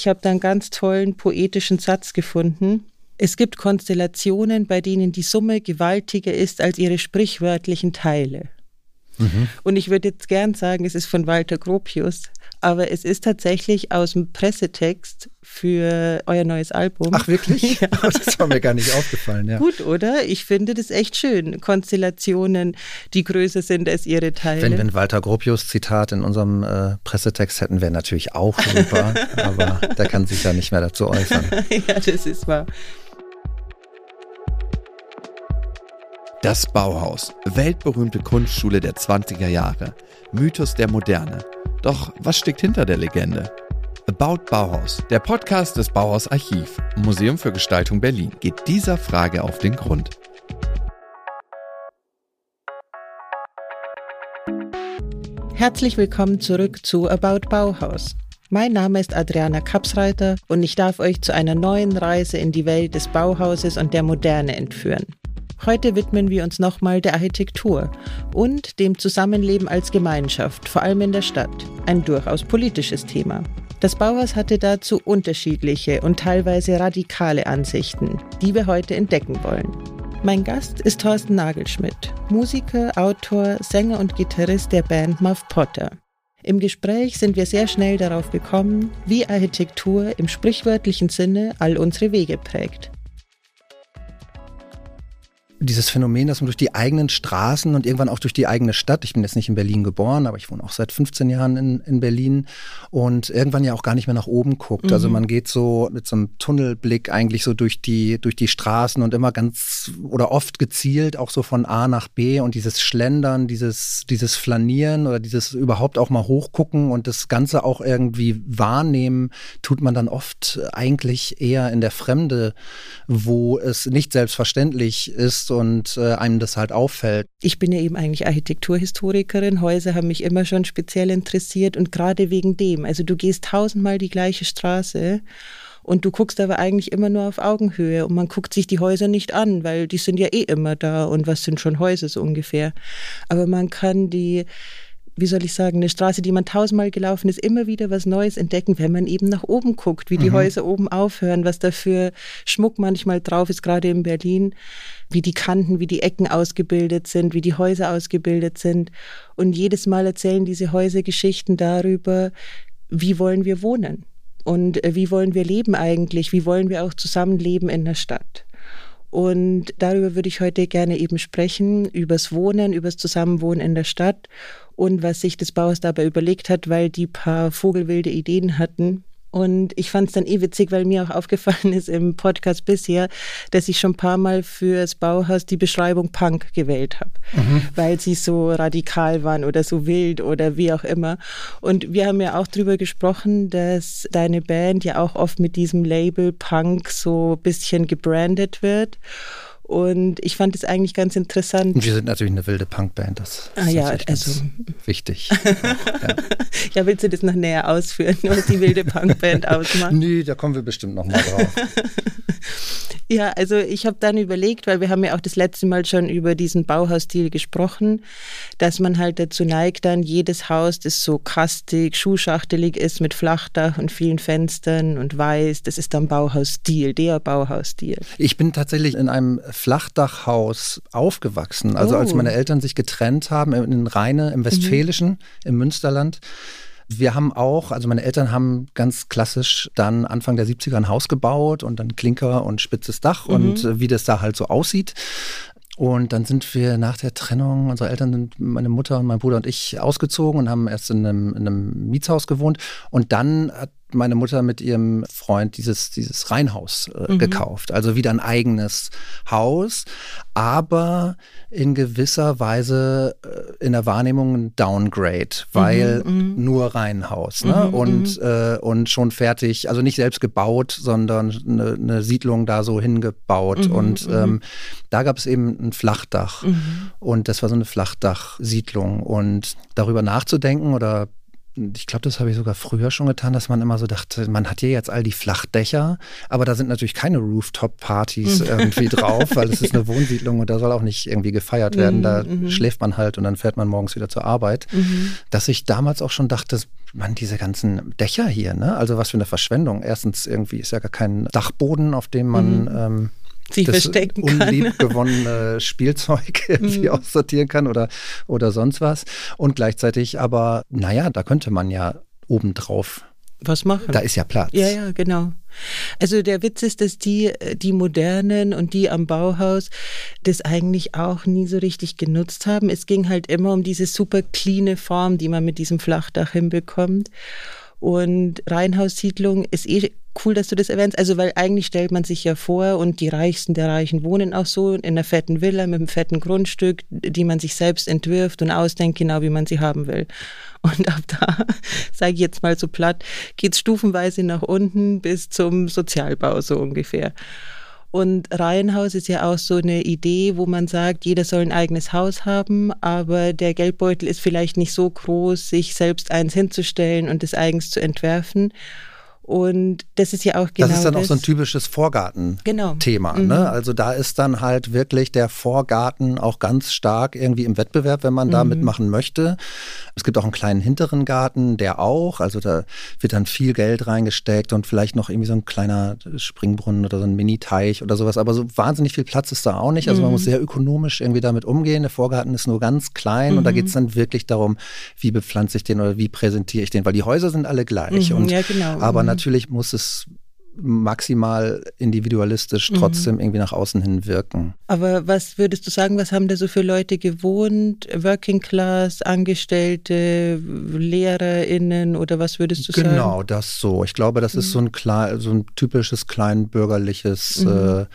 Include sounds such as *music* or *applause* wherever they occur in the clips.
Ich habe da einen ganz tollen poetischen Satz gefunden. Es gibt Konstellationen, bei denen die Summe gewaltiger ist als ihre sprichwörtlichen Teile. Mhm. Und ich würde jetzt gern sagen, es ist von Walter Gropius, aber es ist tatsächlich aus dem Pressetext für euer neues Album. Ach wirklich? *laughs* Ja. Das war mir gar nicht aufgefallen. Ja. Gut, oder? Ich finde das echt schön. Konstellationen, die größer sind als ihre Teile. Wenn wir ein Walter Gropius Zitat in unserem äh, Pressetext hätten, wäre natürlich auch super, *laughs* aber der kann sich ja nicht mehr dazu äußern. *laughs* ja, das ist wahr. Das Bauhaus, weltberühmte Kunstschule der 20er Jahre, Mythos der Moderne. Doch was steckt hinter der Legende? About Bauhaus, der Podcast des Bauhaus Archiv, Museum für Gestaltung Berlin, geht dieser Frage auf den Grund. Herzlich willkommen zurück zu About Bauhaus. Mein Name ist Adriana Kapsreiter und ich darf euch zu einer neuen Reise in die Welt des Bauhauses und der Moderne entführen. Heute widmen wir uns nochmal der Architektur und dem Zusammenleben als Gemeinschaft, vor allem in der Stadt. Ein durchaus politisches Thema. Das Bauhaus hatte dazu unterschiedliche und teilweise radikale Ansichten, die wir heute entdecken wollen. Mein Gast ist Thorsten Nagelschmidt, Musiker, Autor, Sänger und Gitarrist der Band Muff Potter. Im Gespräch sind wir sehr schnell darauf gekommen, wie Architektur im sprichwörtlichen Sinne all unsere Wege prägt dieses Phänomen, dass man durch die eigenen Straßen und irgendwann auch durch die eigene Stadt, ich bin jetzt nicht in Berlin geboren, aber ich wohne auch seit 15 Jahren in, in Berlin und irgendwann ja auch gar nicht mehr nach oben guckt. Also mhm. Also man geht so mit so einem Tunnelblick eigentlich so durch die, durch die Straßen und immer ganz oder oft gezielt auch so von A nach B und dieses Schlendern, dieses, dieses Flanieren oder dieses überhaupt auch mal hochgucken und das Ganze auch irgendwie wahrnehmen, tut man dann oft eigentlich eher in der Fremde, wo es nicht selbstverständlich ist und äh, einem das halt auffällt. Ich bin ja eben eigentlich Architekturhistorikerin. Häuser haben mich immer schon speziell interessiert und gerade wegen dem. Also du gehst tausendmal die gleiche Straße und du guckst aber eigentlich immer nur auf Augenhöhe und man guckt sich die Häuser nicht an, weil die sind ja eh immer da und was sind schon Häuser so ungefähr. Aber man kann die wie soll ich sagen, eine Straße, die man tausendmal gelaufen ist, immer wieder was Neues entdecken, wenn man eben nach oben guckt, wie die mhm. Häuser oben aufhören, was da für Schmuck manchmal drauf ist, gerade in Berlin, wie die Kanten, wie die Ecken ausgebildet sind, wie die Häuser ausgebildet sind. Und jedes Mal erzählen diese Häuser Geschichten darüber, wie wollen wir wohnen und äh, wie wollen wir leben eigentlich, wie wollen wir auch zusammenleben in der Stadt. Und darüber würde ich heute gerne eben sprechen, übers Wohnen, übers Zusammenwohnen in der Stadt und was sich das Bauhaus dabei überlegt hat, weil die paar vogelwilde Ideen hatten, und ich fand es dann eh witzig, weil mir auch aufgefallen ist im Podcast bisher, dass ich schon ein paar Mal fürs Bauhaus die Beschreibung Punk gewählt habe, mhm. weil sie so radikal waren oder so wild oder wie auch immer. Und wir haben ja auch darüber gesprochen, dass deine Band ja auch oft mit diesem Label Punk so ein bisschen gebrandet wird. Und ich fand es eigentlich ganz interessant. Wir sind natürlich eine wilde Punkband, das ist ah, ja, also, wichtig. Auch, *laughs* ja. *laughs* ja. willst du das noch näher ausführen, was die wilde Punkband *laughs* ausmacht? nee, da kommen wir bestimmt noch mal drauf. *laughs* Ja, also ich habe dann überlegt, weil wir haben ja auch das letzte Mal schon über diesen Bauhausstil gesprochen, dass man halt dazu neigt, dann jedes Haus, das so kastig, schuhschachtelig ist mit Flachdach und vielen Fenstern und weiß, das ist dann Bauhausstil, der Bauhausstil. Ich bin tatsächlich in einem Flachdachhaus aufgewachsen. Also oh. als meine Eltern sich getrennt haben in Rheine, im Westfälischen, mhm. im Münsterland, wir haben auch, also meine Eltern haben ganz klassisch dann Anfang der 70er ein Haus gebaut und dann Klinker und spitzes Dach mhm. und äh, wie das da halt so aussieht. Und dann sind wir nach der Trennung, unsere Eltern sind, meine Mutter und mein Bruder und ich ausgezogen und haben erst in einem, in einem Mietshaus gewohnt. Und dann hat meine Mutter mit ihrem Freund dieses, dieses Reihenhaus äh, mhm. gekauft. Also wieder ein eigenes Haus, aber in gewisser Weise äh, in der Wahrnehmung ein Downgrade, weil mhm, mhm. nur Reihenhaus ne? Mhm, und, mhm. äh, und schon fertig, also nicht selbst gebaut, sondern eine, eine Siedlung da so hingebaut. Mhm, und ähm, da gab es eben ein Flachdach und das war so eine Flachdachsiedlung. Und darüber nachzudenken oder ich glaube, das habe ich sogar früher schon getan, dass man immer so dachte, man hat hier jetzt all die Flachdächer, aber da sind natürlich keine Rooftop-Partys irgendwie drauf, weil es ist eine *laughs* Wohnsiedlung und da soll auch nicht irgendwie gefeiert werden. Da mhm. schläft man halt und dann fährt man morgens wieder zur Arbeit. Mhm. Dass ich damals auch schon dachte, man, diese ganzen Dächer hier, ne? Also was für eine Verschwendung. Erstens irgendwie ist ja gar kein Dachboden, auf dem man mhm. ähm, sich das verstecken kann. unlieb gewonnene Spielzeug *laughs* irgendwie mhm. aussortieren kann oder, oder sonst was. Und gleichzeitig aber, naja, da könnte man ja obendrauf was machen. Da ist ja Platz. Ja, ja, genau. Also der Witz ist, dass die, die Modernen und die am Bauhaus das eigentlich auch nie so richtig genutzt haben. Es ging halt immer um diese super cleane Form, die man mit diesem Flachdach hinbekommt. Und Reihenhaussiedlung ist eh cool, dass du das erwähnst. Also, weil eigentlich stellt man sich ja vor, und die Reichsten der Reichen wohnen auch so in einer fetten Villa mit einem fetten Grundstück, die man sich selbst entwirft und ausdenkt, genau wie man sie haben will. *laughs* Und ab da, sage ich jetzt mal so platt, geht es stufenweise nach unten bis zum Sozialbau so ungefähr. Und Reihenhaus ist ja auch so eine Idee, wo man sagt, jeder soll ein eigenes Haus haben, aber der Geldbeutel ist vielleicht nicht so groß, sich selbst eins hinzustellen und es eigens zu entwerfen. Und das ist ja auch genau. Das ist dann das. auch so ein typisches Vorgarten-Thema. Genau. Mhm. Ne? Also da ist dann halt wirklich der Vorgarten auch ganz stark irgendwie im Wettbewerb, wenn man mhm. da mitmachen möchte. Es gibt auch einen kleinen hinteren Garten, der auch. Also da wird dann viel Geld reingesteckt und vielleicht noch irgendwie so ein kleiner Springbrunnen oder so ein Mini-Teich oder sowas. Aber so wahnsinnig viel Platz ist da auch nicht. Also man muss mhm. sehr ökonomisch irgendwie damit umgehen. Der Vorgarten ist nur ganz klein und da mhm. geht es dann wirklich darum, wie bepflanze ich den oder wie präsentiere ich den, weil die Häuser sind alle gleich. Mhm. Und, ja, genau. Aber natürlich natürlich muss es maximal individualistisch mhm. trotzdem mhm. irgendwie nach außen hin wirken. Aber was würdest du sagen, was haben da so für Leute gewohnt? Working Class, Angestellte, LehrerInnen oder was würdest du genau, sagen? Genau, das so. Ich glaube, das mhm. ist so ein, klein, so ein typisches kleinbürgerliches mhm. äh,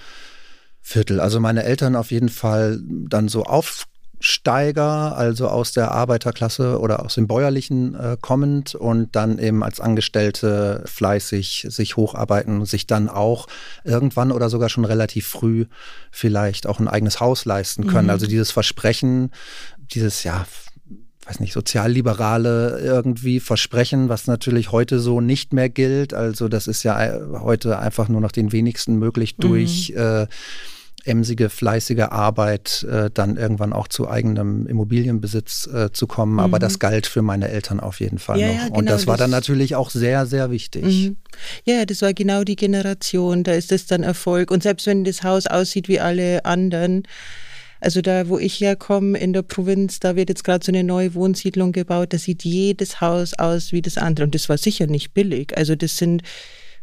Viertel. Also meine Eltern auf jeden Fall dann so auf Steiger, also aus der Arbeiterklasse oder aus dem Bäuerlichen äh, kommend und dann eben als Angestellte fleißig sich hocharbeiten und sich dann auch irgendwann oder sogar schon relativ früh vielleicht auch ein eigenes Haus leisten können. Mhm. Also dieses Versprechen, dieses ja weiß nicht, sozialliberale irgendwie Versprechen, was natürlich heute so nicht mehr gilt. Also das ist ja äh, heute einfach nur noch den wenigsten möglich durch mhm. äh, emsige, fleißige Arbeit äh, dann irgendwann auch zu eigenem Immobilienbesitz äh, zu kommen. Mhm. Aber das galt für meine Eltern auf jeden Fall ja, noch. Ja, genau, und das war dann natürlich auch sehr, sehr wichtig. Mhm. Ja, das war genau die Generation. Da ist das dann Erfolg. Und selbst wenn das Haus aussieht wie alle anderen, also da, wo ich herkomme in der Provinz, da wird jetzt gerade so eine neue Wohnsiedlung gebaut. Da sieht jedes Haus aus wie das andere. Und das war sicher nicht billig. Also das sind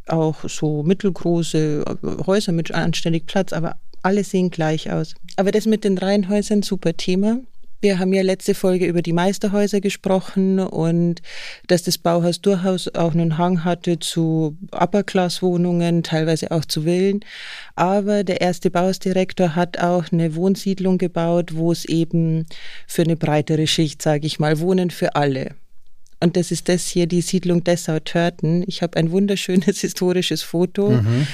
auch so mittelgroße Häuser mit anständig Platz, aber alle sehen gleich aus. Aber das mit den Reihenhäusern, super Thema. Wir haben ja letzte Folge über die Meisterhäuser gesprochen und dass das Bauhaus durchaus auch einen Hang hatte zu Upper-Class-Wohnungen, teilweise auch zu Villen. Aber der erste Bauhausdirektor hat auch eine Wohnsiedlung gebaut, wo es eben für eine breitere Schicht, sage ich mal, Wohnen für alle. Und das ist das hier, die Siedlung Dessau-Törten. Ich habe ein wunderschönes *laughs* historisches Foto. Mhm.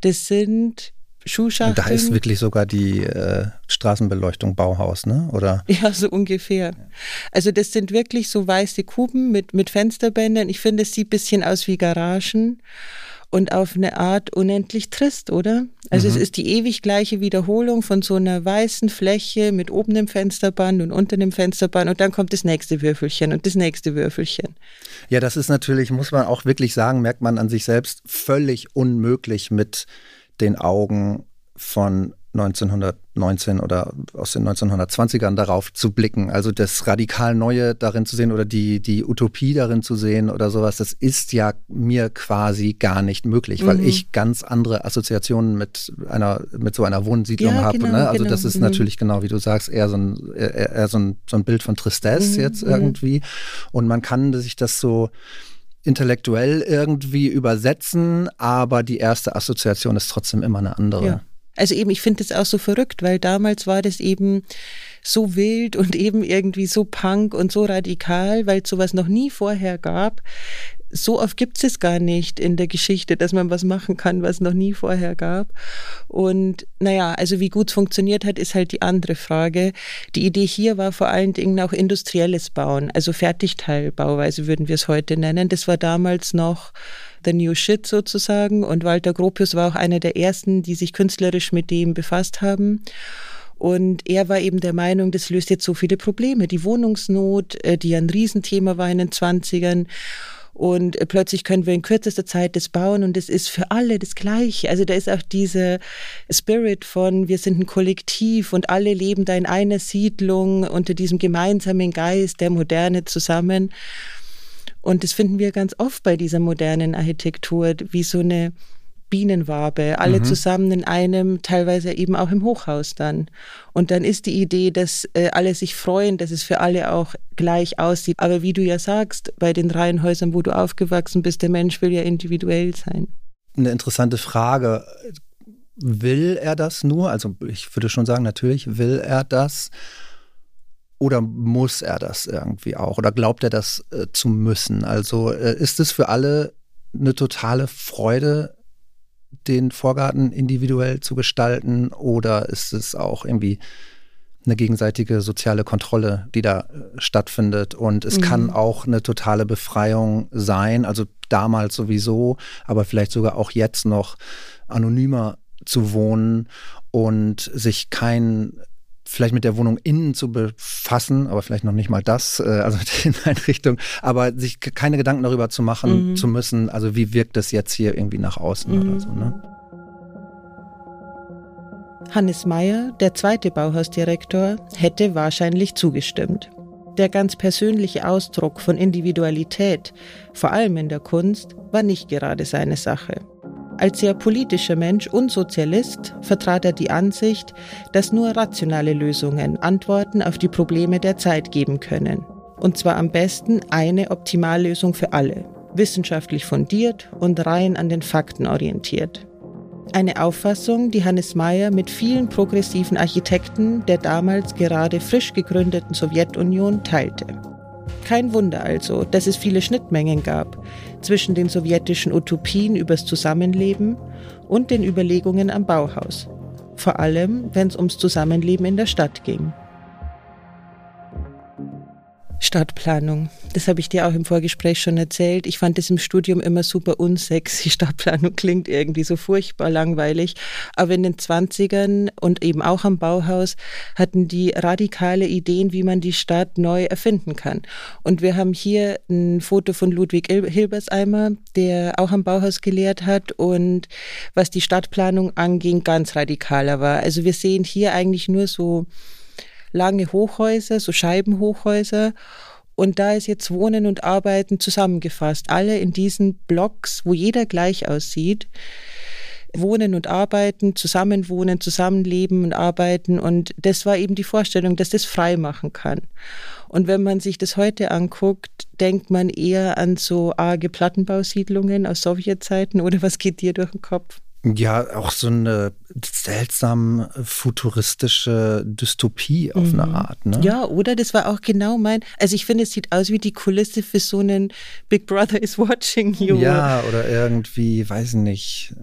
Das sind Schuhschachteln. Da ist wirklich sogar die äh, Straßenbeleuchtung Bauhaus, ne? Oder? Ja, so ungefähr. Also das sind wirklich so weiße Kuben mit, mit Fensterbändern. Ich finde, es sieht ein bisschen aus wie Garagen und auf eine Art unendlich trist, oder? Also mhm. es ist die ewig gleiche Wiederholung von so einer weißen Fläche mit oben dem Fensterband und unter dem Fensterband und dann kommt das nächste Würfelchen und das nächste Würfelchen. Ja, das ist natürlich, muss man auch wirklich sagen, merkt man an sich selbst, völlig unmöglich mit den Augen von 1919 oder aus den 1920ern darauf zu blicken. Also das radikal Neue darin zu sehen oder die, die Utopie darin zu sehen oder sowas, das ist ja mir quasi gar nicht möglich, weil mhm. ich ganz andere Assoziationen mit einer, mit so einer Wohnsiedlung ja, habe. Genau, ne? Also genau. das ist mhm. natürlich genau, wie du sagst, eher so ein, eher, eher so ein, so ein Bild von Tristesse mhm. jetzt mhm. irgendwie. Und man kann sich das so intellektuell irgendwie übersetzen, aber die erste Assoziation ist trotzdem immer eine andere. Ja. Also eben, ich finde das auch so verrückt, weil damals war das eben so wild und *laughs* eben irgendwie so punk und so radikal, weil es sowas noch nie vorher gab so oft gibt es gar nicht in der Geschichte, dass man was machen kann, was noch nie vorher gab. Und naja, also wie gut es funktioniert hat, ist halt die andere Frage. Die Idee hier war vor allen Dingen auch industrielles Bauen, also Fertigteilbauweise würden wir es heute nennen. Das war damals noch the new shit sozusagen. Und Walter Gropius war auch einer der ersten, die sich künstlerisch mit dem befasst haben. Und er war eben der Meinung, das löst jetzt so viele Probleme. Die Wohnungsnot, äh, die ein Riesenthema war in den 20ern. Und plötzlich können wir in kürzester Zeit das bauen und es ist für alle das Gleiche. Also da ist auch dieser Spirit von, wir sind ein Kollektiv und alle leben da in einer Siedlung unter diesem gemeinsamen Geist der Moderne zusammen. Und das finden wir ganz oft bei dieser modernen Architektur, wie so eine Bienenwabe, alle mhm. zusammen in einem, teilweise eben auch im Hochhaus dann. Und dann ist die Idee, dass äh, alle sich freuen, dass es für alle auch gleich aussieht. Aber wie du ja sagst, bei den Reihenhäusern, wo du aufgewachsen bist, der Mensch will ja individuell sein. Eine interessante Frage. Will er das nur? Also ich würde schon sagen, natürlich will er das. Oder muss er das irgendwie auch? Oder glaubt er das äh, zu müssen? Also äh, ist es für alle eine totale Freude, den Vorgarten individuell zu gestalten oder ist es auch irgendwie eine gegenseitige soziale Kontrolle, die da äh, stattfindet. Und es mhm. kann auch eine totale Befreiung sein, also damals sowieso, aber vielleicht sogar auch jetzt noch anonymer zu wohnen und sich kein vielleicht mit der Wohnung innen zu befassen, aber vielleicht noch nicht mal das, äh, also *laughs* mit den Einrichtungen, aber sich keine Gedanken darüber zu machen mhm. zu müssen, also wie wirkt das jetzt hier irgendwie nach außen mhm. oder so. Ne? Hannes Meyer, der zweite Bauhausdirektor, hätte wahrscheinlich zugestimmt. Der ganz persönliche Ausdruck von Individualität, vor allem in der Kunst, war nicht gerade seine Sache. Als sehr politischer Mensch und Sozialist vertrat er die Ansicht, dass nur rationale Lösungen Antworten auf die Probleme der Zeit geben können. Und zwar am besten eine Optimallösung für alle, wissenschaftlich fundiert und rein an den Fakten orientiert. Eine Auffassung, die Hannes Mayer mit vielen progressiven Architekten der damals gerade frisch gegründeten Sowjetunion teilte. Kein Wunder also, dass es viele Schnittmengen gab zwischen den sowjetischen Utopien übers Zusammenleben und den Überlegungen am Bauhaus. Vor allem, wenn es ums Zusammenleben in der Stadt ging. Stadtplanung. Das habe ich dir auch im Vorgespräch schon erzählt. Ich fand es im Studium immer super unsexy. *laughs* Stadtplanung klingt irgendwie so furchtbar langweilig. Aber in den 20ern und eben auch am Bauhaus hatten die radikale Ideen, wie man die Stadt neu erfinden kann. Und wir haben hier ein Foto von Ludwig Hilberseimer, der auch am Bauhaus gelehrt hat und was die Stadtplanung anging, ganz radikaler war. Also wir sehen hier eigentlich nur so lange Hochhäuser, so Scheibenhochhäuser. Und da ist jetzt Wohnen und Arbeiten zusammengefasst. Alle in diesen Blocks, wo jeder gleich aussieht. Wohnen und Arbeiten, zusammenwohnen, zusammenleben und arbeiten. Und das war eben die Vorstellung, dass das frei machen kann. Und wenn man sich das heute anguckt, denkt man eher an so arge Plattenbausiedlungen aus Sowjetzeiten oder was geht dir durch den Kopf? Ja, auch so eine seltsam futuristische Dystopie auf mhm. eine Art. Ne? Ja, oder? Das war auch genau mein. Also ich finde, es sieht aus wie die Kulisse für so einen Big Brother is watching you. Ja, oder irgendwie, weiß nicht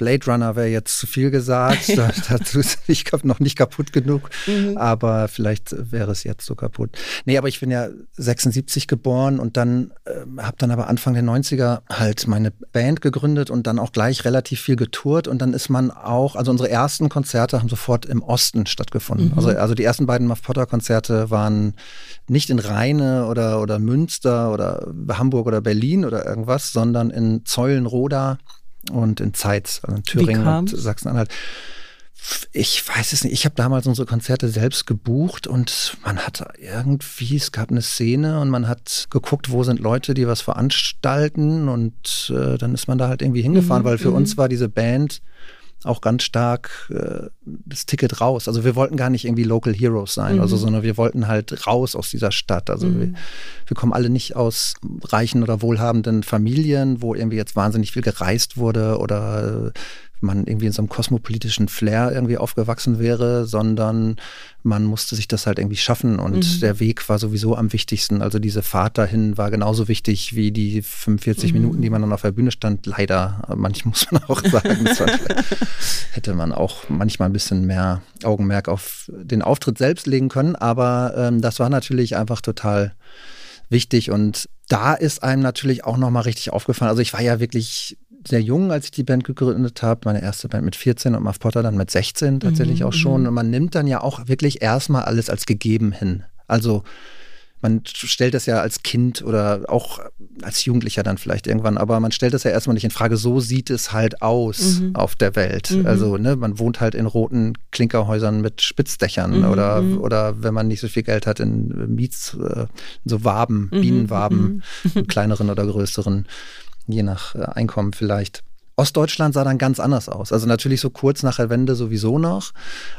Blade Runner wäre jetzt zu viel gesagt. Dazu ist nicht, noch nicht kaputt genug. Mhm. Aber vielleicht wäre es jetzt so kaputt. Nee, aber ich bin ja 76 geboren und dann äh, habe dann aber Anfang der 90er halt meine Band gegründet und dann auch gleich relativ viel getourt. Und dann ist man auch, also unsere ersten Konzerte haben sofort im Osten stattgefunden. Mhm. Also, also die ersten beiden Muff Potter Konzerte waren nicht in Rheine oder, oder Münster oder Hamburg oder Berlin oder irgendwas, sondern in Zeulenroda und in Zeitz, also in Thüringen und Sachsen-Anhalt. Ich weiß es nicht. Ich habe damals unsere Konzerte selbst gebucht und man hat irgendwie, es gab eine Szene und man hat geguckt, wo sind Leute, die was veranstalten und äh, dann ist man da halt irgendwie hingefahren, mhm, weil für mhm. uns war diese Band auch ganz stark äh, das Ticket raus. Also wir wollten gar nicht irgendwie Local Heroes sein, mhm. also, sondern wir wollten halt raus aus dieser Stadt. Also mhm. wir, wir, kommen alle nicht aus reichen oder wohlhabenden Familien, wo irgendwie jetzt wahnsinnig viel gereist wurde oder äh, man irgendwie in so einem kosmopolitischen Flair irgendwie aufgewachsen wäre, sondern man musste sich das halt irgendwie schaffen und mhm. der Weg war sowieso am wichtigsten. Also diese Fahrt dahin war genauso wichtig wie die 45 mhm. Minuten, die man dann auf der Bühne stand. Leider, manchmal muss man auch sagen, *laughs* hätte man auch manchmal ein bisschen mehr Augenmerk auf den Auftritt selbst legen können, aber ähm, das war natürlich einfach total wichtig und da ist einem natürlich auch nochmal richtig aufgefallen. Also ich war ja wirklich sehr jung, als ich die Band gegründet habe. Meine erste Band mit 14 und Muff Potter dann mit 16 tatsächlich mhm, auch schon. Mhm. Und man nimmt dann ja auch wirklich erstmal alles als gegeben hin. Also man stellt das ja als Kind oder auch als Jugendlicher dann vielleicht irgendwann, aber man stellt das ja erstmal nicht in Frage. So sieht es halt aus mhm. auf der Welt. Mhm. Also, ne, man wohnt halt in roten Klinkerhäusern mit Spitzdächern mhm. oder, mhm. oder wenn man nicht so viel Geld hat, in Miets, äh, so Waben, mhm. Bienenwaben, *laughs* kleineren oder größeren, je nach äh, Einkommen vielleicht. Ostdeutschland sah dann ganz anders aus. Also natürlich so kurz nach der Wende sowieso noch.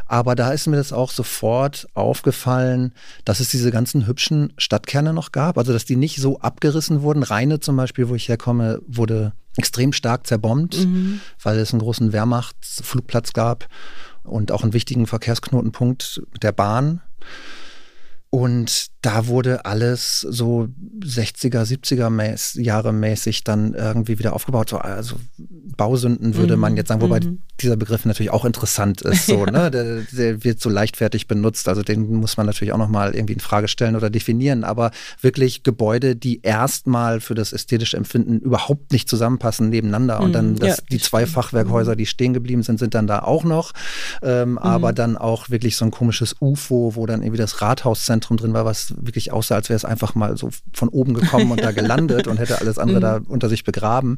Aber da ist mir das auch sofort aufgefallen, dass es diese ganzen hübschen Stadtkerne noch gab. Also dass die nicht so abgerissen wurden. Rheine zum Beispiel, wo ich herkomme, wurde extrem stark zerbombt, mhm. weil es einen großen Wehrmachtsflugplatz gab und auch einen wichtigen Verkehrsknotenpunkt der Bahn. Und da wurde alles so 60er, 70er mäß, Jahre mäßig dann irgendwie wieder aufgebaut. So, also Bausünden würde man mhm. jetzt sagen, wobei mhm. dieser Begriff natürlich auch interessant ist. So, ja. *laughs* ne? der, der, wird so leichtfertig benutzt. Also den muss man natürlich auch nochmal irgendwie in Frage stellen oder definieren. Aber wirklich Gebäude, die erstmal für das ästhetische Empfinden überhaupt nicht zusammenpassen nebeneinander. Und dann mhm. das, ja, die zwei Fachwerkhäuser, die stehen geblieben sind, sind dann da auch noch. Ähm, mhm. Aber dann auch wirklich so ein komisches UFO, wo dann irgendwie das Rathauszentrum drin war, was wirklich aussah, als wäre es einfach mal so von oben gekommen und da *laughs* gelandet und hätte alles andere mhm. da unter sich begraben.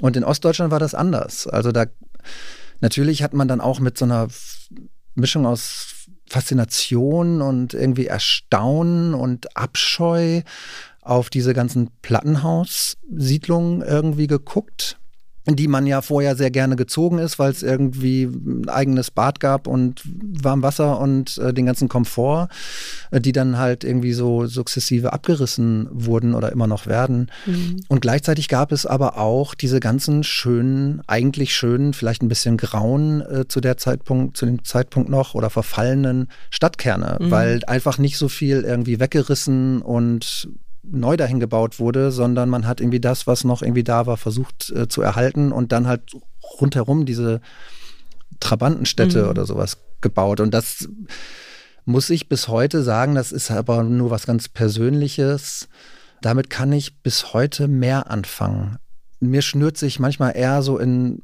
Und in Ostdeutschland war das anders. Also da natürlich hat man dann auch mit so einer Mischung aus Faszination und irgendwie Erstaunen und Abscheu auf diese ganzen Plattenhaussiedlungen irgendwie geguckt die man ja vorher sehr gerne gezogen ist, weil es irgendwie ein eigenes Bad gab und warm Wasser und äh, den ganzen Komfort, äh, die dann halt irgendwie so sukzessive abgerissen wurden oder immer noch werden. Mhm. Und gleichzeitig gab es aber auch diese ganzen schönen, eigentlich schönen, vielleicht ein bisschen grauen äh, zu der Zeitpunkt, zu dem Zeitpunkt noch oder verfallenen Stadtkerne, mhm. weil einfach nicht so viel irgendwie weggerissen und neu dahin gebaut wurde, sondern man hat irgendwie das, was noch irgendwie da war, versucht äh, zu erhalten und dann halt rundherum diese Trabantenstädte mhm. oder sowas gebaut. Und das muss ich bis heute sagen, das ist aber nur was ganz Persönliches. Damit kann ich bis heute mehr anfangen. Mir schnürt sich manchmal eher so in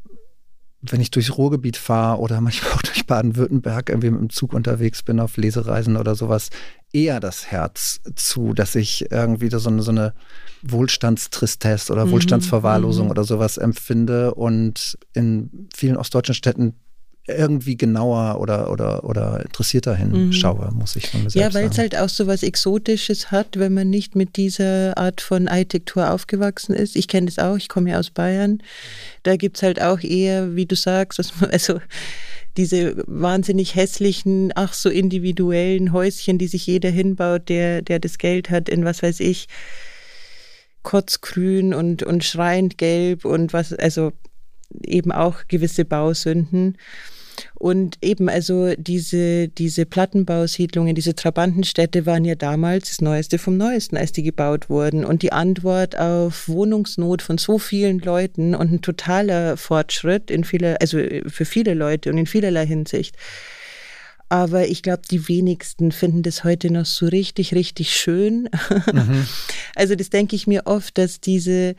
wenn ich durchs Ruhrgebiet fahre oder manchmal *laughs* auch durch Baden-Württemberg irgendwie mit dem Zug unterwegs bin auf Lesereisen oder sowas, eher das Herz zu, dass ich irgendwie so eine, so eine Wohlstandstristesse oder mhm. Wohlstandsverwahrlosung mhm. oder sowas empfinde und in vielen ostdeutschen Städten irgendwie genauer oder, oder, oder interessierter hinschaue, mhm. muss ich von mir Ja, weil es halt auch so was Exotisches hat, wenn man nicht mit dieser Art von Architektur aufgewachsen ist. Ich kenne das auch, ich komme ja aus Bayern. Da gibt es halt auch eher, wie du sagst, man, *laughs* also diese wahnsinnig hässlichen, ach so individuellen Häuschen, die sich jeder hinbaut, der, der das Geld hat, in was weiß ich, kotzgrün und, und schreiend gelb und was, also eben auch gewisse Bausünden. Und eben, also diese, diese Plattenbausiedlungen, diese Trabantenstädte waren ja damals das Neueste vom Neuesten, als die gebaut wurden. Und die Antwort auf Wohnungsnot von so vielen Leuten und ein totaler Fortschritt in viele, also für viele Leute und in vielerlei Hinsicht. Aber ich glaube, die wenigsten finden das heute noch so richtig, richtig schön. Mhm. *laughs* Also das denke ich mir oft, dass diese,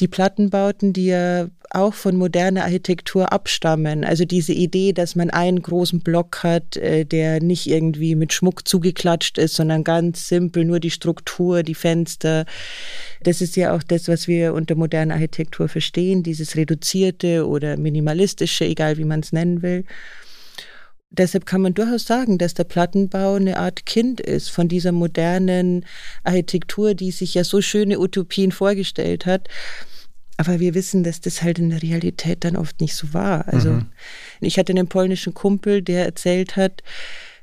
die Plattenbauten, die ja auch von moderner Architektur abstammen. Also diese Idee, dass man einen großen Block hat, äh, der nicht irgendwie mit Schmuck zugeklatscht ist, sondern ganz simpel nur die Struktur, die Fenster. Das ist ja auch das, was wir unter moderner Architektur verstehen, dieses reduzierte oder minimalistische, egal wie man es nennen will. Deshalb kann man durchaus sagen, dass der Plattenbau eine Art Kind ist von dieser modernen Architektur, die sich ja so schöne Utopien vorgestellt hat. Aber wir wissen, dass das halt in der Realität dann oft nicht so war. Also mhm. ich hatte einen polnischen Kumpel, der erzählt hat,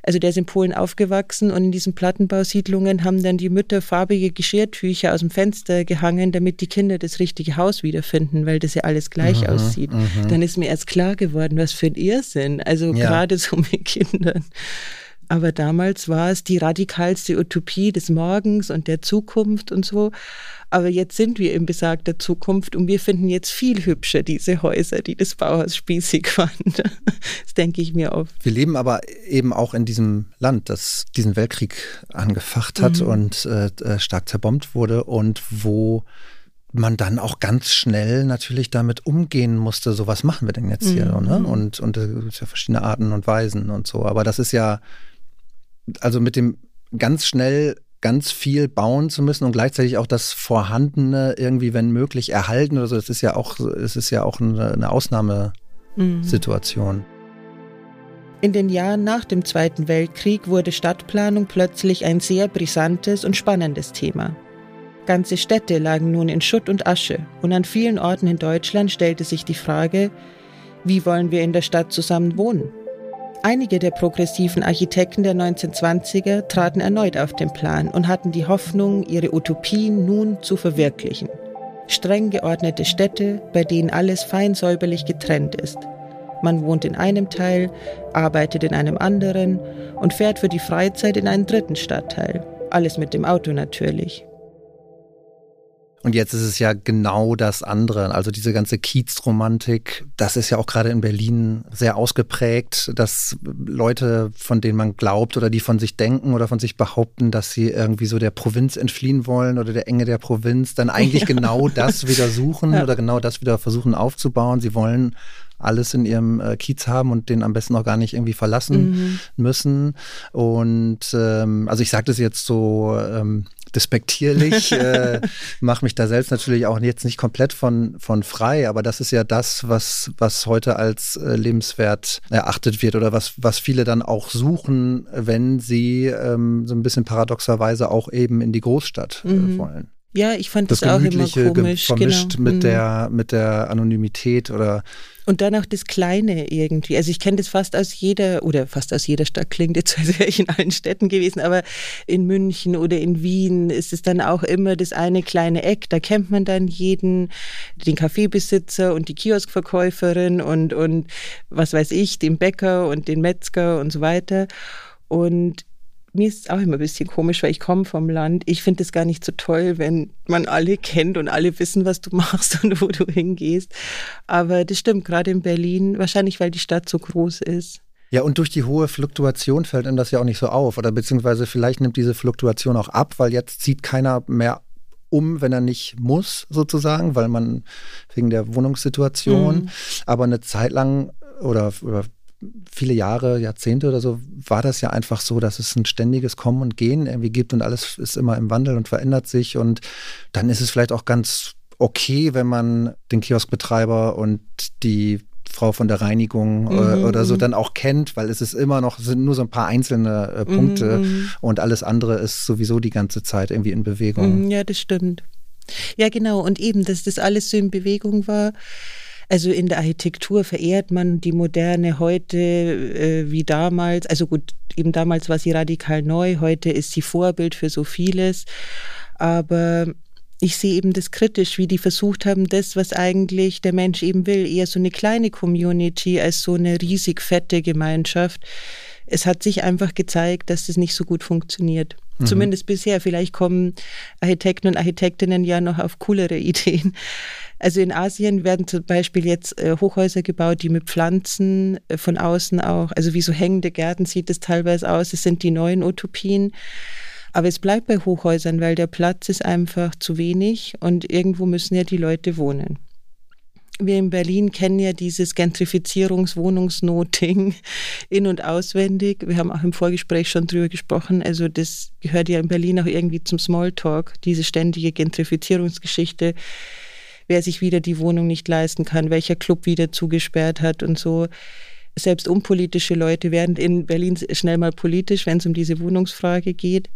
also der ist in Polen aufgewachsen und in diesen Plattenbausiedlungen haben dann die Mütter farbige Geschirrtücher aus dem Fenster gehangen, damit die Kinder das richtige Haus wiederfinden, weil das ja alles gleich mhm, aussieht. Mhm. Dann ist mir erst klar geworden, was für ein Irrsinn. Also ja. gerade so mit Kindern. Aber damals war es die radikalste Utopie des Morgens und der Zukunft und so. Aber jetzt sind wir in besagter Zukunft und wir finden jetzt viel hübscher diese Häuser, die das Bauhaus spießig *laughs* fand. Das denke ich mir oft. Wir leben aber eben auch in diesem Land, das diesen Weltkrieg angefacht hat mhm. und äh, äh stark zerbombt wurde und wo man dann auch ganz schnell natürlich damit umgehen musste, so was machen wir denn jetzt hier? Mhm. Ne? Und, und es gibt ja verschiedene Arten und Weisen und so. Aber das ist ja, also mit dem ganz schnell ganz viel bauen zu müssen und gleichzeitig auch das Vorhandene irgendwie, wenn möglich, erhalten oder so, das ist ja auch, es ist ja auch eine, eine Ausnahmesituation. In den Jahren nach dem Zweiten Weltkrieg wurde Stadtplanung plötzlich ein sehr brisantes und spannendes Thema. Ganze Städte lagen nun in Schutt und Asche und an vielen Orten in Deutschland stellte sich die Frage, wie wollen wir in der Stadt zusammen wohnen? Einige der progressiven Architekten der 1920er traten erneut auf den Plan und hatten die Hoffnung, ihre Utopien nun zu verwirklichen. Streng geordnete Städte, bei denen alles fein säuberlich getrennt ist. Man wohnt in einem Teil, arbeitet in einem anderen und fährt für die Freizeit in einen dritten Stadtteil. Alles mit dem Auto natürlich. Und jetzt ist es ja genau das andere. Also diese ganze Kiezromantik, das ist ja auch gerade in Berlin sehr ausgeprägt, dass Leute, von denen man glaubt oder die von sich denken oder von sich behaupten, dass sie irgendwie so der Provinz entfliehen wollen oder der Enge der Provinz, dann eigentlich ja. genau das wieder suchen *laughs* ja. oder genau das wieder versuchen aufzubauen. Sie wollen alles in ihrem äh, Kiez haben und den am besten auch gar nicht irgendwie verlassen mhm. müssen. Und ähm, also ich sage das jetzt so ähm, despektierlich, äh, *laughs* mache mich da selbst natürlich auch jetzt nicht komplett von, von frei, aber das ist ja das, was, was heute als äh, lebenswert erachtet wird oder was, was viele dann auch suchen, wenn sie ähm, so ein bisschen paradoxerweise auch eben in die Großstadt äh, mhm. wollen. Ja, ich fand das, das auch immer komisch. Vermischt genau. mit, mhm. der, mit der Anonymität oder und dann auch das Kleine irgendwie. Also ich kenne das fast aus jeder, oder fast aus jeder Stadt klingt jetzt, *laughs* als wäre ich in allen Städten gewesen, aber in München oder in Wien ist es dann auch immer das eine kleine Eck. Da kennt man dann jeden, den Kaffeebesitzer und die Kioskverkäuferin und, und was weiß ich, den Bäcker und den Metzger und so weiter. Und mir ist es auch immer ein bisschen komisch, weil ich komme vom Land. Ich finde es gar nicht so toll, wenn man alle kennt und alle wissen, was du *laughs* machst und wo du hingehst. Aber das stimmt, gerade in Berlin, wahrscheinlich weil die Stadt so groß ist. Ja, und durch die hohe Fluktuation fällt einem das ja auch nicht so auf. Oder beziehungsweise vielleicht nimmt diese Fluktuation auch ab, weil jetzt zieht keiner mehr um, wenn er nicht muss, sozusagen, weil man wegen der Wohnungssituation. Mhm. Aber eine Zeit lang oder, oder viele Jahre, Jahrzehnte oder so, war das ja einfach so, dass es ein ständiges Kommen und Gehen irgendwie gibt und alles ist immer im Wandel und verändert sich. Und dann ist es vielleicht auch ganz okay, wenn man den Kioskbetreiber und die Frau von der Reinigung äh, mhm. oder so mhm. dann auch kennt, weil es ist immer noch, sind nur so ein paar einzelne äh, Punkte mhm. und alles andere ist sowieso die ganze Zeit irgendwie in Bewegung. Mhm, ja, das stimmt. Ja, genau. Und eben, dass das alles so in Bewegung war also in der Architektur verehrt man die Moderne heute äh, wie damals. Also gut, eben damals war sie radikal neu, heute ist sie Vorbild für so vieles. Aber ich sehe eben das kritisch, wie die versucht haben, das, was eigentlich der Mensch eben will, eher so eine kleine Community als so eine riesig fette Gemeinschaft. Es hat sich einfach gezeigt, dass das nicht so gut funktioniert. Mhm. Zumindest bisher. Vielleicht kommen Architekten und Architektinnen ja noch auf coolere *laughs* Ideen. Also in Asien werden zum Beispiel jetzt äh, Hochhäuser gebaut, die mit Pflanzen äh, von außen auch, also wie so hängende Gärten sieht es teilweise aus. Es sind die neuen Utopien. Aber es bleibt bei Hochhäusern, weil der Platz ist einfach zu wenig und irgendwo müssen ja die Leute wohnen. Wir in Berlin kennen ja dieses Gentrifizierungswohnungsnot-Ding *laughs* in- und auswendig. Wir haben auch im Vorgespräch schon drüber gesprochen. Also das gehört ja in Berlin auch irgendwie zum Smalltalk, diese ständige Gentrifizierungsgeschichte wer sich wieder die Wohnung nicht leisten kann, welcher Club wieder zugesperrt hat und so. Selbst unpolitische Leute werden in Berlin schnell mal politisch, wenn es um diese Wohnungsfrage geht.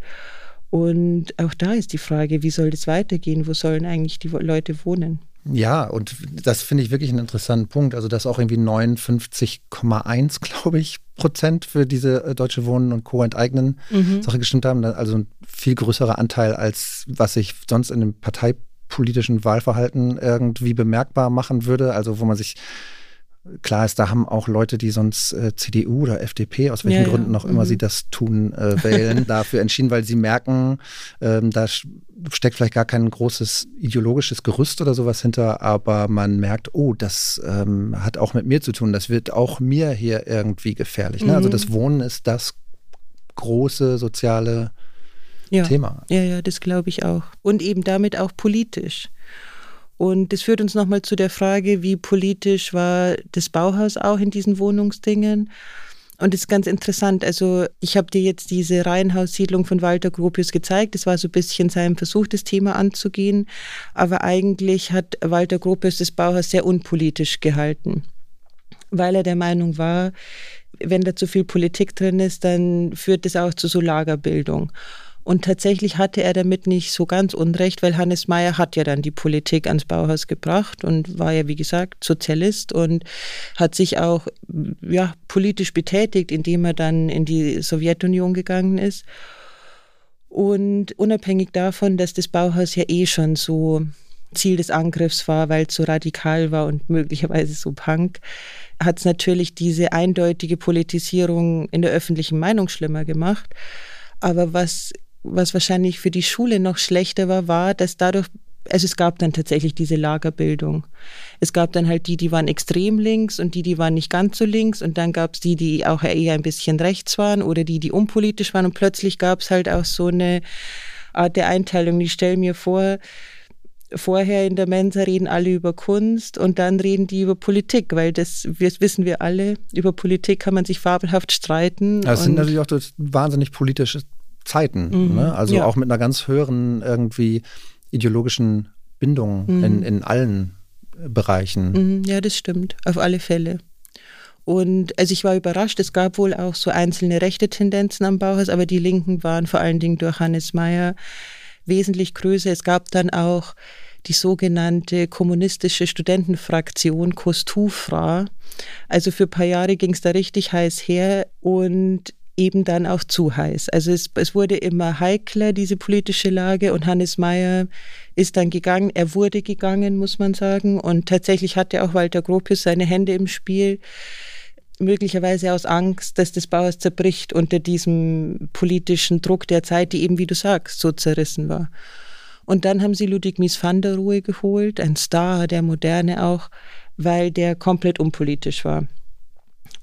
Und auch da ist die Frage, wie soll das weitergehen? Wo sollen eigentlich die Leute wohnen? Ja, und das finde ich wirklich einen interessanten Punkt. Also, dass auch irgendwie 59,1, glaube ich, Prozent für diese äh, Deutsche Wohnen und Co. enteignen mhm. Sache gestimmt haben. Also ein viel größerer Anteil, als was ich sonst in dem Partei politischen Wahlverhalten irgendwie bemerkbar machen würde. Also wo man sich klar ist, da haben auch Leute, die sonst äh, CDU oder FDP, aus welchen ja, Gründen auch immer mhm. sie das tun, äh, wählen, *laughs* dafür entschieden, weil sie merken, ähm, da steckt vielleicht gar kein großes ideologisches Gerüst oder sowas hinter, aber man merkt, oh, das ähm, hat auch mit mir zu tun, das wird auch mir hier irgendwie gefährlich. Ne? Also mhm. Also das Wohnen ist das große soziale ja. Thema. Ja, ja, das glaube ich auch. Und eben damit auch politisch. Und das führt uns nochmal zu der Frage, wie politisch war das Bauhaus auch in diesen Wohnungsdingen? Und das ist ganz interessant. Also ich habe dir jetzt diese Reihenhaussiedlung von Walter Gropius gezeigt. Das war so ein bisschen sein Versuch, das Thema anzugehen. Aber eigentlich hat Walter Gropius das Bauhaus sehr unpolitisch gehalten, weil er der Meinung war, wenn da zu viel Politik drin ist, dann führt das auch zu so Lagerbildung. Und tatsächlich hatte er damit nicht so ganz Unrecht, weil Hannes Mayer hat ja dann die Politik ans Bauhaus gebracht und war ja, wie gesagt, Sozialist und hat sich auch ja, politisch betätigt, indem er dann in die Sowjetunion gegangen ist. Und unabhängig davon, dass das Bauhaus ja eh schon so Ziel des Angriffs war, weil es so radikal war und möglicherweise so punk, hat es natürlich diese eindeutige Politisierung in der öffentlichen Meinung schlimmer gemacht. Aber was was wahrscheinlich für die Schule noch schlechter war, war, dass dadurch, also es gab dann tatsächlich diese Lagerbildung. Es gab dann halt die, die waren extrem links und die, die waren nicht ganz so links und dann gab es die, die auch eher ein bisschen rechts waren oder die, die unpolitisch waren und plötzlich gab es halt auch so eine Art der Einteilung. Ich stelle mir vor, vorher in der Mensa reden alle über Kunst und dann reden die über Politik, weil das, das wissen wir alle, über Politik kann man sich fabelhaft streiten. Das sind natürlich auch wahnsinnig politische Zeiten. Mhm. Ne? Also ja. auch mit einer ganz höheren irgendwie ideologischen Bindung mhm. in, in allen Bereichen. Mhm. Ja, das stimmt, auf alle Fälle. Und also ich war überrascht, es gab wohl auch so einzelne rechte Tendenzen am Bauhaus, aber die Linken waren vor allen Dingen durch Hannes Mayer wesentlich größer. Es gab dann auch die sogenannte kommunistische Studentenfraktion Kostufra. Also für ein paar Jahre ging es da richtig heiß her und eben dann auch zu heiß. Also es, es wurde immer heikler, diese politische Lage und Hannes Mayer ist dann gegangen. Er wurde gegangen, muss man sagen. Und tatsächlich hatte auch Walter Gropius seine Hände im Spiel möglicherweise aus Angst, dass das Bauhaus zerbricht unter diesem politischen Druck der Zeit, die eben, wie du sagst, so zerrissen war. Und dann haben sie Ludwig Mies van der Rohe geholt, ein Star der Moderne auch, weil der komplett unpolitisch war.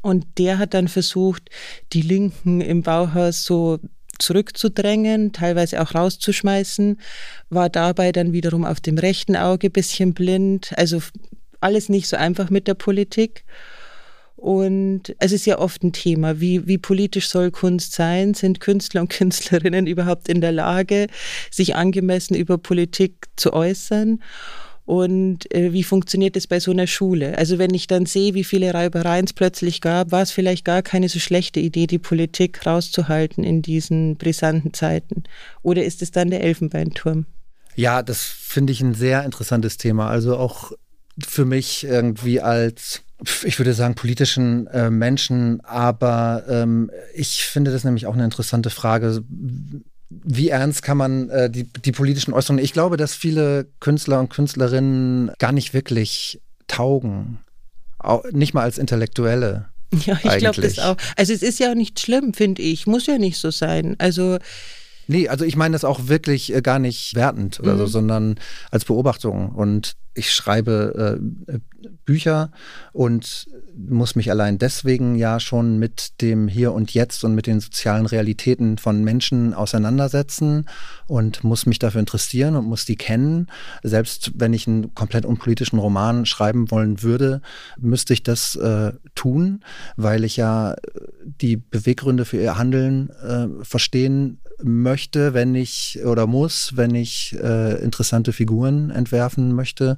Und der hat dann versucht, die Linken im Bauhaus so zurückzudrängen, teilweise auch rauszuschmeißen, war dabei dann wiederum auf dem rechten Auge ein bisschen blind. Also alles nicht so einfach mit der Politik. Und es ist ja oft ein Thema, wie, wie politisch soll Kunst sein? Sind Künstler und *laughs* Künstlerinnen überhaupt in der Lage, sich angemessen über Politik zu äußern? Und äh, wie funktioniert das bei so einer Schule? Also wenn ich dann sehe, wie viele Reibereien es plötzlich gab, war es vielleicht gar keine so schlechte Idee, die Politik rauszuhalten in diesen brisanten Zeiten. Oder ist es dann der Elfenbeinturm? Ja, das finde ich ein sehr interessantes Thema. Also auch für mich irgendwie als ich würde sagen, politischen äh, Menschen, aber ähm, ich finde das nämlich auch eine interessante Frage wie ernst kann man äh, die, die politischen Äußerungen? Ich glaube, dass viele Künstler und Künstlerinnen gar nicht wirklich taugen. Auch nicht mal als Intellektuelle. *laughs* Ja, ich glaube das auch. Also es ist ja auch nicht schlimm, finde ich. Muss ja nicht so sein. Also Nee, also ich meine das auch wirklich äh, gar nicht wertend oder mhm. so, sondern als Beobachtung. Und ich schreibe äh, Bücher und muss mich allein deswegen ja schon mit dem Hier und Jetzt und mit den sozialen Realitäten von Menschen auseinandersetzen und muss mich dafür interessieren und muss die kennen. Selbst wenn ich einen komplett unpolitischen Roman schreiben wollen würde, müsste ich das äh, tun, weil ich ja die Beweggründe für ihr Handeln äh, verstehen möchte, wenn ich oder muss, wenn ich äh, interessante Figuren entwerfen möchte.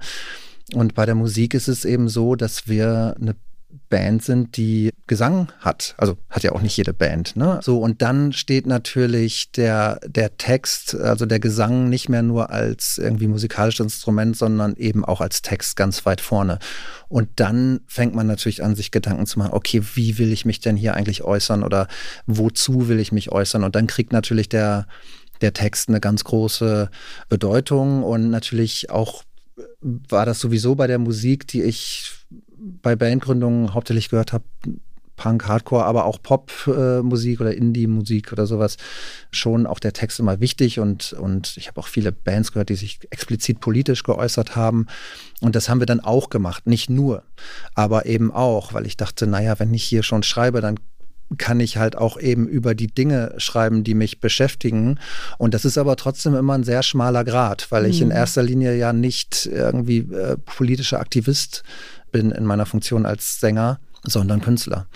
Und bei der Musik ist es eben so, dass wir eine Band sind, die Gesang hat. Also hat ja auch nicht jede Band. Ne? So, und dann steht natürlich der, der Text, also der Gesang nicht mehr nur als irgendwie musikalisches Instrument, sondern eben auch als Text ganz weit vorne. Und dann fängt man natürlich an, sich Gedanken zu machen, okay, wie will ich mich denn hier eigentlich äußern oder wozu will ich mich äußern? Und dann kriegt natürlich der, der Text eine ganz große Bedeutung und natürlich auch war das sowieso bei der Musik, die ich bei Bandgründungen hauptsächlich gehört habe, Punk, Hardcore, aber auch Popmusik äh, oder Indie-Musik oder sowas, schon auch der Text immer wichtig und, und ich habe auch viele Bands gehört, die sich explizit politisch geäußert haben. Und das haben wir dann auch gemacht, nicht nur, aber eben auch, weil ich dachte, naja, wenn ich hier schon schreibe, dann kann ich halt auch eben über die Dinge schreiben, die mich beschäftigen. Und das ist aber trotzdem immer ein sehr schmaler Grad, weil ich in mhm. erster Linie ja nicht irgendwie äh, politischer Aktivist bin in meiner Funktion als Sänger, sondern Künstler.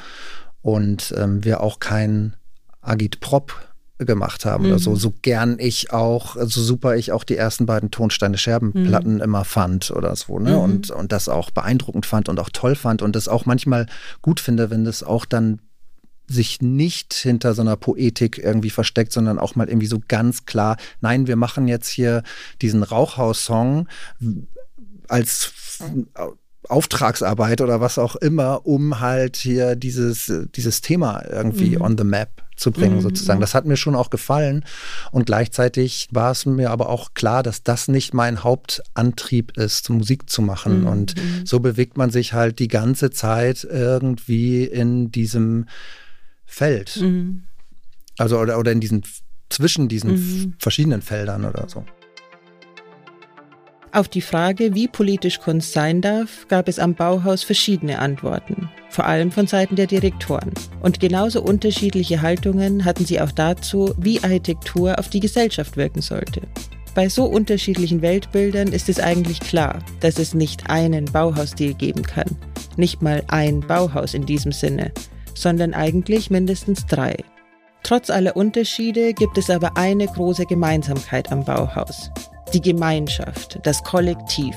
Und ähm, wir auch kein Agitprop gemacht haben mhm. oder so. Mhm. So gern ich auch, so super ich auch die ersten beiden Tonsteine Scherbenplatten mhm. immer fand oder so, ne? Mhm. Und, und das auch beeindruckend fand und auch toll fand und das auch manchmal gut finde, wenn das auch dann sich nicht hinter so einer Poetik irgendwie versteckt, sondern auch mal irgendwie so ganz klar, nein, wir machen jetzt hier diesen Rauchhaus-Song als Auftragsarbeit oder was auch immer, um halt hier dieses, dieses Thema irgendwie mhm. on the map zu bringen, mhm. sozusagen. Das hat mir schon auch gefallen. Und gleichzeitig war es mir aber auch klar, dass das nicht mein Hauptantrieb ist, Musik zu machen. Mhm. Und so bewegt man sich halt die ganze Zeit irgendwie in diesem Feld. Mhm. Also oder, oder in diesen zwischen diesen mhm. verschiedenen Feldern oder so. Auf die Frage, wie politisch Kunst sein darf, gab es am Bauhaus verschiedene Antworten, vor allem von Seiten der Direktoren. Und genauso unterschiedliche Haltungen hatten sie auch dazu, wie Architektur auf die Gesellschaft wirken sollte. Bei so unterschiedlichen Weltbildern ist es eigentlich klar, dass es nicht einen Bauhausstil geben kann. Nicht mal ein Bauhaus in diesem Sinne, sondern eigentlich mindestens drei. Trotz aller Unterschiede gibt es aber eine große Gemeinsamkeit am Bauhaus. Die Gemeinschaft, das Kollektiv.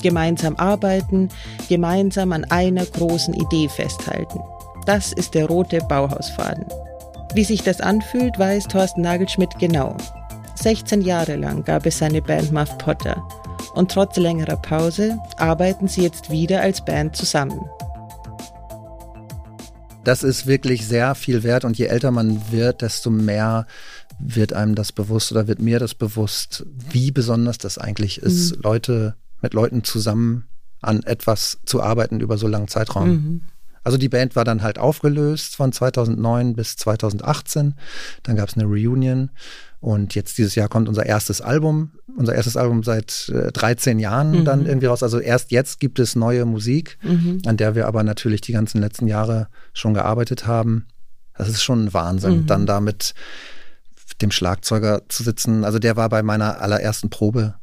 Gemeinsam arbeiten, gemeinsam an einer großen Idee festhalten. Das ist der rote Bauhausfaden. Wie sich das anfühlt, weiß Thorsten Nagelschmidt genau. 16 Jahre lang gab es seine Band Muff Potter. Und trotz längerer Pause arbeiten sie jetzt wieder als Band zusammen das ist wirklich sehr viel wert und je älter man wird, desto mehr wird einem das bewusst oder wird mir das bewusst, wie besonders das eigentlich ist, mhm. Leute mit Leuten zusammen an etwas zu arbeiten über so langen Zeitraum. Mhm. Also die Band war dann halt aufgelöst von 2009 bis 2018. Dann gab es eine Reunion und jetzt dieses Jahr kommt unser erstes Album, unser erstes Album seit äh, 13 Jahren mhm. dann irgendwie raus. Also erst jetzt gibt es neue Musik, mhm. an der wir aber natürlich die ganzen letzten Jahre schon gearbeitet haben. Das ist schon ein Wahnsinn, mhm. dann da mit dem Schlagzeuger zu sitzen. Also der war bei meiner allerersten Probe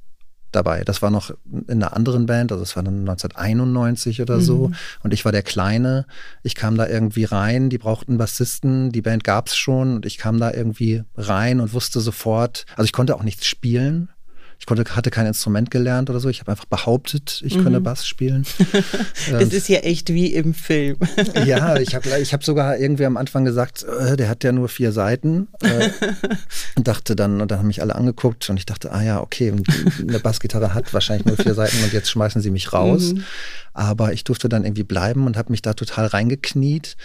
dabei. Das war noch in einer anderen Band, also es war dann 1991 oder so. Mhm. Und ich war der Kleine. Ich kam da irgendwie rein, die brauchten Bassisten, die Band gab es schon und ich kam da irgendwie rein und wusste sofort, also ich konnte auch nichts spielen. Ich konnte, hatte kein Instrument gelernt oder so. Ich habe einfach behauptet, ich mhm. könne Bass spielen. *laughs* das ähm, ist ja echt wie im Film. *laughs* ja, ich habe ich hab sogar irgendwie am Anfang gesagt, äh, der hat ja nur vier Seiten. Äh, und dachte dann, und dann haben mich alle angeguckt und ich dachte, ah ja, okay, eine Bassgitarre hat wahrscheinlich nur vier Seiten und jetzt schmeißen sie mich raus. Mhm. Aber ich durfte dann irgendwie bleiben und habe mich da total reingekniet.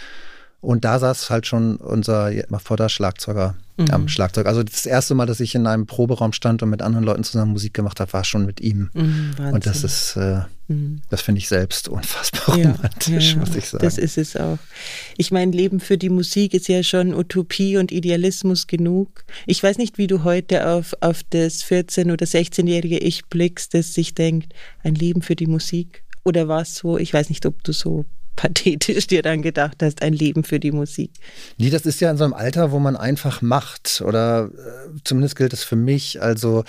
Und da saß halt schon unser Vorder-Schlagzeuger mhm. am Schlagzeug. Also das erste Mal, dass ich in einem Proberaum stand und mit anderen Leuten zusammen Musik gemacht habe, war schon mit ihm. Mhm, und das ist, äh, mhm. das finde ich selbst unfassbar ja, romantisch, ja, muss ich sagen. Das ist es auch. Ich meine, Leben für die Musik ist ja schon Utopie und Idealismus genug. Ich weiß nicht, wie du heute auf, auf das 14- oder 16-jährige Ich blickst, das sich denkt, ein Leben für die Musik. Oder war es so? Ich weiß nicht, ob du so pathetisch dir dann gedacht hast, ein Leben für die Musik. Nee, das ist ja in so einem Alter, wo man einfach macht. Oder äh, zumindest gilt es für mich. Also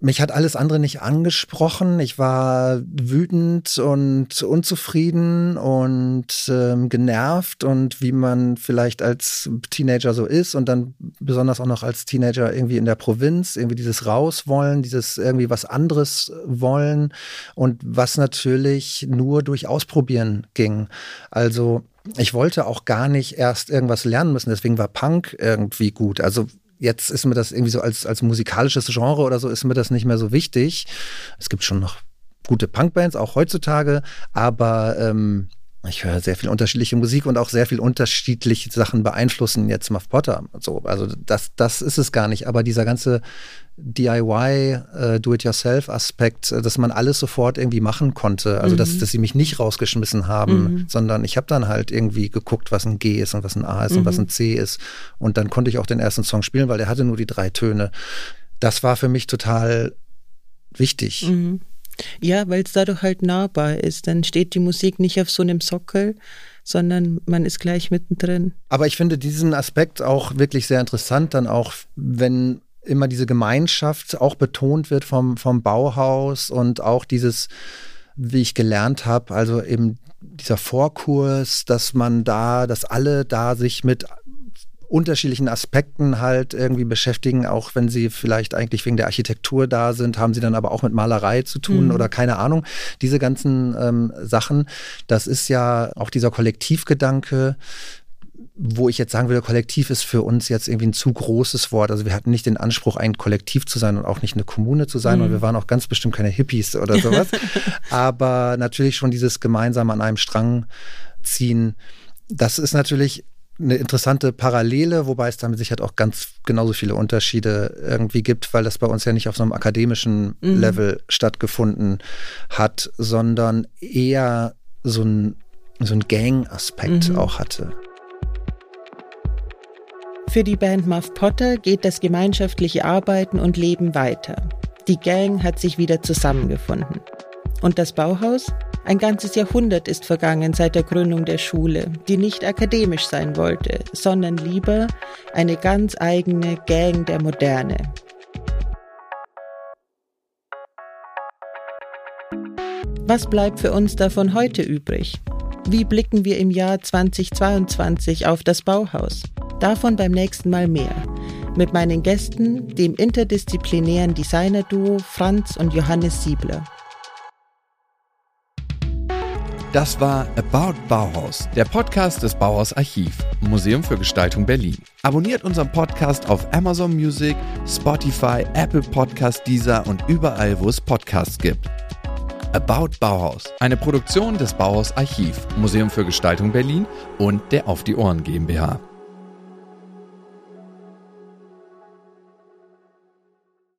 mich hat alles andere nicht angesprochen. Ich war wütend und unzufrieden und ähm, genervt und wie man vielleicht als Teenager so ist und dann besonders auch noch als Teenager irgendwie in der Provinz, irgendwie dieses Rauswollen, dieses irgendwie was anderes wollen und was natürlich nur durch Ausprobieren ging. Also ich wollte auch gar nicht erst irgendwas lernen müssen, deswegen war Punk irgendwie gut. Also jetzt ist mir das irgendwie so als, als musikalisches Genre oder so, ist mir das nicht mehr so wichtig. Es gibt schon noch gute Punkbands, auch heutzutage, aber ähm, ich höre sehr viel unterschiedliche Musik und auch sehr viel unterschiedliche Sachen beeinflussen jetzt Muff Potter. So, also das, das ist es gar nicht. Aber dieser ganze DIY, äh, Do-it-yourself-Aspekt, äh, dass man alles sofort irgendwie machen konnte. Also, mhm. dass, dass sie mich nicht rausgeschmissen haben, mhm. sondern ich habe dann halt irgendwie geguckt, was ein G ist und was ein A ist mhm. und was mhm. ein C ist. Und dann konnte ich auch den ersten Song spielen, weil er hatte nur die drei Töne. Das war für mich total wichtig. Ja, weil es dadurch halt nahbar ist. Dann steht die Musik nicht auf so einem Sockel, sondern man ist gleich mittendrin. Aber ich finde diesen Aspekt auch wirklich sehr interessant, dann auch, wenn immer diese Gemeinschaft auch betont wird vom, vom Bauhaus und auch dieses, wie ich gelernt habe, also eben dieser Vorkurs, dass man da, dass alle da sich mit unterschiedlichen Aspekten halt irgendwie beschäftigen, auch wenn sie vielleicht eigentlich wegen der Architektur da sind, haben sie dann aber auch mit Malerei zu tun mhm. oder keine Ahnung. Diese ganzen ähm, Sachen, das ist ja auch dieser Kollektivgedanke, wo ich jetzt sagen würde, Kollektiv ist für uns jetzt irgendwie ein zu großes Wort. Also wir hatten nicht den Anspruch, ein Kollektiv zu sein und auch nicht eine Kommune zu sein. Mhm. Und wir waren auch ganz bestimmt keine Hippies oder sowas. *laughs* Aber natürlich schon dieses gemeinsam an einem Strang ziehen. Das ist natürlich eine interessante Parallele, wobei es damit sicher auch ganz genauso viele Unterschiede irgendwie gibt, weil das bei uns ja nicht auf so einem akademischen mhm. Level stattgefunden hat, sondern eher so ein, so ein Gang-Aspekt mhm. auch hatte. Für die Band Muff Potter geht das gemeinschaftliche Arbeiten und Leben weiter. Die Gang hat sich wieder zusammengefunden. Und das Bauhaus? Ein ganzes Jahrhundert ist vergangen seit der Gründung der Schule, die nicht akademisch sein wollte, sondern lieber eine ganz eigene Gang der Moderne. Was bleibt für uns davon heute übrig? Wie blicken wir im Jahr 2022 auf das Bauhaus? Davon beim nächsten Mal mehr. Mit meinen Gästen, dem interdisziplinären Designer-Duo Franz und Johannes Siebler. Das war About Bauhaus, der Podcast des Bauhaus Archiv, Museum für Gestaltung Berlin. Abonniert unseren Podcast auf Amazon Music, Spotify, Apple Podcast, Deezer und überall, wo es Podcasts gibt. About Bauhaus, eine Produktion des Bauhaus Archiv, Museum für Gestaltung Berlin und der Auf die Ohren GmbH.